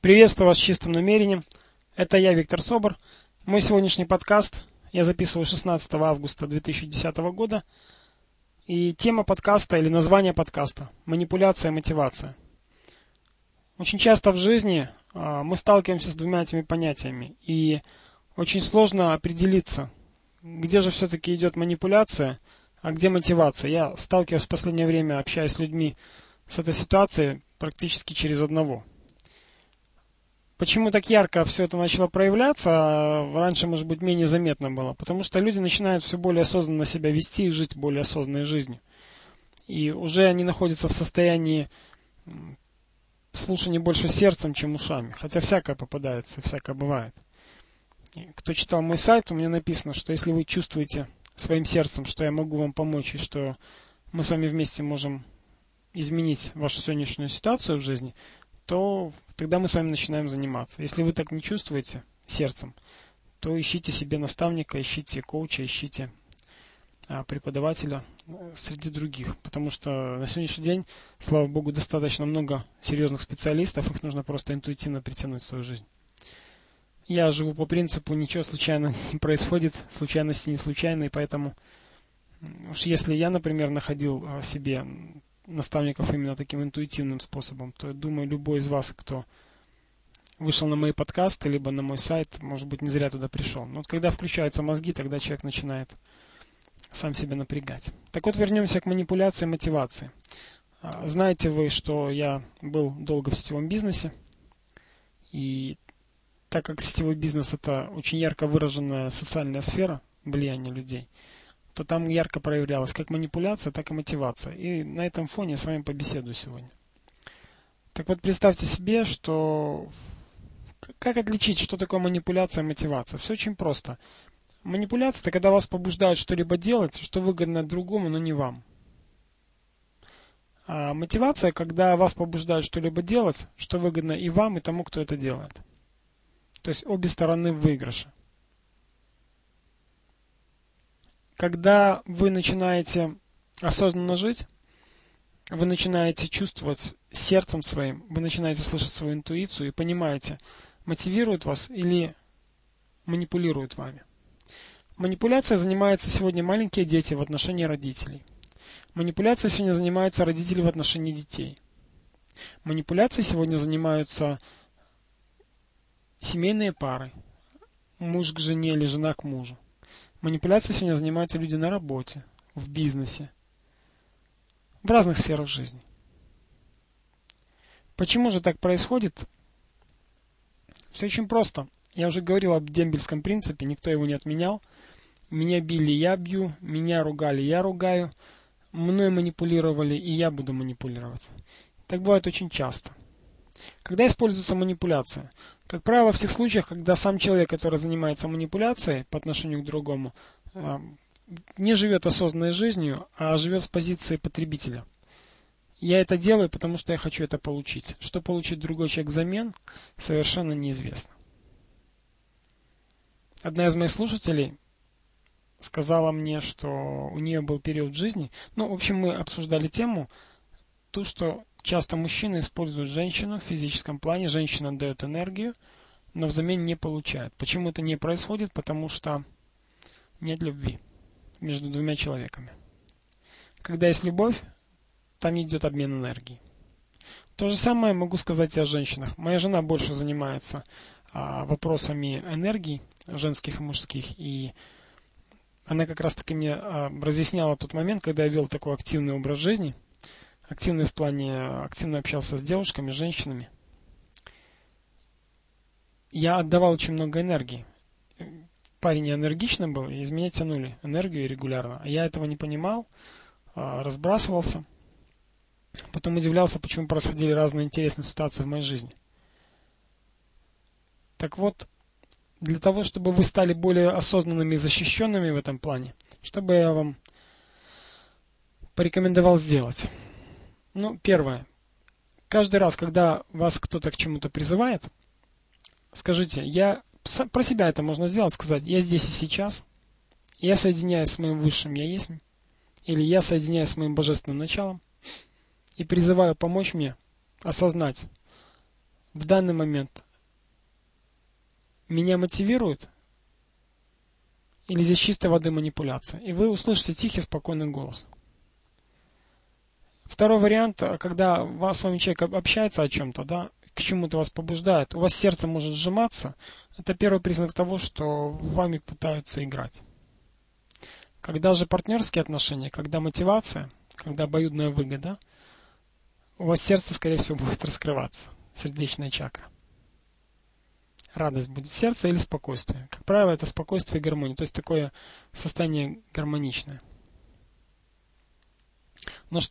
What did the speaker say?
Приветствую вас с чистым намерением. Это я, Виктор Собор. Мой сегодняшний подкаст я записываю 16 августа 2010 года. И тема подкаста или название подкаста – манипуляция, мотивация. Очень часто в жизни а, мы сталкиваемся с двумя этими понятиями. И очень сложно определиться, где же все-таки идет манипуляция, а где мотивация. Я сталкиваюсь в последнее время, общаясь с людьми с этой ситуацией практически через одного – Почему так ярко все это начало проявляться, а раньше, может быть, менее заметно было? Потому что люди начинают все более осознанно себя вести и жить более осознанной жизнью. И уже они находятся в состоянии слушания больше сердцем, чем ушами. Хотя всякое попадается, всякое бывает. Кто читал мой сайт, у меня написано, что если вы чувствуете своим сердцем, что я могу вам помочь, и что мы с вами вместе можем изменить вашу сегодняшнюю ситуацию в жизни, то тогда мы с вами начинаем заниматься. Если вы так не чувствуете сердцем, то ищите себе наставника, ищите коуча, ищите а, преподавателя э, среди других. Потому что на сегодняшний день, слава богу, достаточно много серьезных специалистов, их нужно просто интуитивно притянуть в свою жизнь. Я живу по принципу ничего случайно не происходит, случайности не случайные, поэтому уж если я, например, находил а, себе наставников именно таким интуитивным способом, то я думаю, любой из вас, кто вышел на мои подкасты, либо на мой сайт, может быть, не зря туда пришел. Но вот когда включаются мозги, тогда человек начинает сам себя напрягать. Так вот, вернемся к манипуляции и мотивации. А, знаете вы, что я был долго в сетевом бизнесе, и так как сетевой бизнес это очень ярко выраженная социальная сфера влияния людей, то там ярко проявлялась как манипуляция, так и мотивация. И на этом фоне я с вами побеседую сегодня. Так вот, представьте себе, что как отличить, что такое манипуляция и мотивация? Все очень просто. Манипуляция – это когда вас побуждают что-либо делать, что выгодно другому, но не вам. А мотивация – когда вас побуждают что-либо делать, что выгодно и вам, и тому, кто это делает. То есть обе стороны в выигрыше. Когда вы начинаете осознанно жить, вы начинаете чувствовать сердцем своим, вы начинаете слышать свою интуицию и понимаете, мотивирует вас или манипулирует вами. Манипуляция занимаются сегодня маленькие дети в отношении родителей. Манипуляцией сегодня занимаются родители в отношении детей. Манипуляцией сегодня занимаются семейные пары. Муж к жене или жена к мужу. Манипуляцией сегодня занимаются люди на работе, в бизнесе, в разных сферах жизни. Почему же так происходит? Все очень просто. Я уже говорил об дембельском принципе, никто его не отменял. Меня били, я бью, меня ругали, я ругаю, мной манипулировали, и я буду манипулировать. Так бывает очень часто. Когда используется манипуляция? Как правило, в тех случаях, когда сам человек, который занимается манипуляцией по отношению к другому, э, не живет осознанной жизнью, а живет с позиции потребителя. Я это делаю, потому что я хочу это получить. Что получит другой человек взамен, совершенно неизвестно. Одна из моих слушателей сказала мне, что у нее был период в жизни. Ну, в общем, мы обсуждали тему, ту, что Часто мужчины используют женщину в физическом плане, женщина дает энергию, но взамен не получает. Почему это не происходит? Потому что нет любви между двумя человеками. Когда есть любовь, там идет обмен энергией. То же самое могу сказать и о женщинах. Моя жена больше занимается а, вопросами энергии, женских и мужских, и она как раз таки мне а, разъясняла тот момент, когда я вел такой активный образ жизни – активный в плане, активно общался с девушками, женщинами. Я отдавал очень много энергии. Парень энергично был, и из меня тянули энергию регулярно. А я этого не понимал, а, разбрасывался. Потом удивлялся, почему происходили разные интересные ситуации в моей жизни. Так вот, для того, чтобы вы стали более осознанными и защищенными в этом плане, что бы я вам порекомендовал сделать? Ну, первое. Каждый раз, когда вас кто-то к чему-то призывает, скажите, я про себя это можно сделать, сказать, я здесь и сейчас, я соединяюсь с моим высшим я есть, или я соединяюсь с моим божественным началом и призываю помочь мне осознать в данный момент меня мотивирует, или здесь чистой воды манипуляция. И вы услышите тихий, спокойный голос. Второй вариант, когда с вами человек общается о чем-то, да, к чему-то вас побуждает, у вас сердце может сжиматься, это первый признак того, что вами пытаются играть. Когда же партнерские отношения, когда мотивация, когда обоюдная выгода, у вас сердце, скорее всего, будет раскрываться, сердечная чакра. Радость будет сердце или спокойствие. Как правило, это спокойствие и гармония, то есть такое состояние гармоничное. Но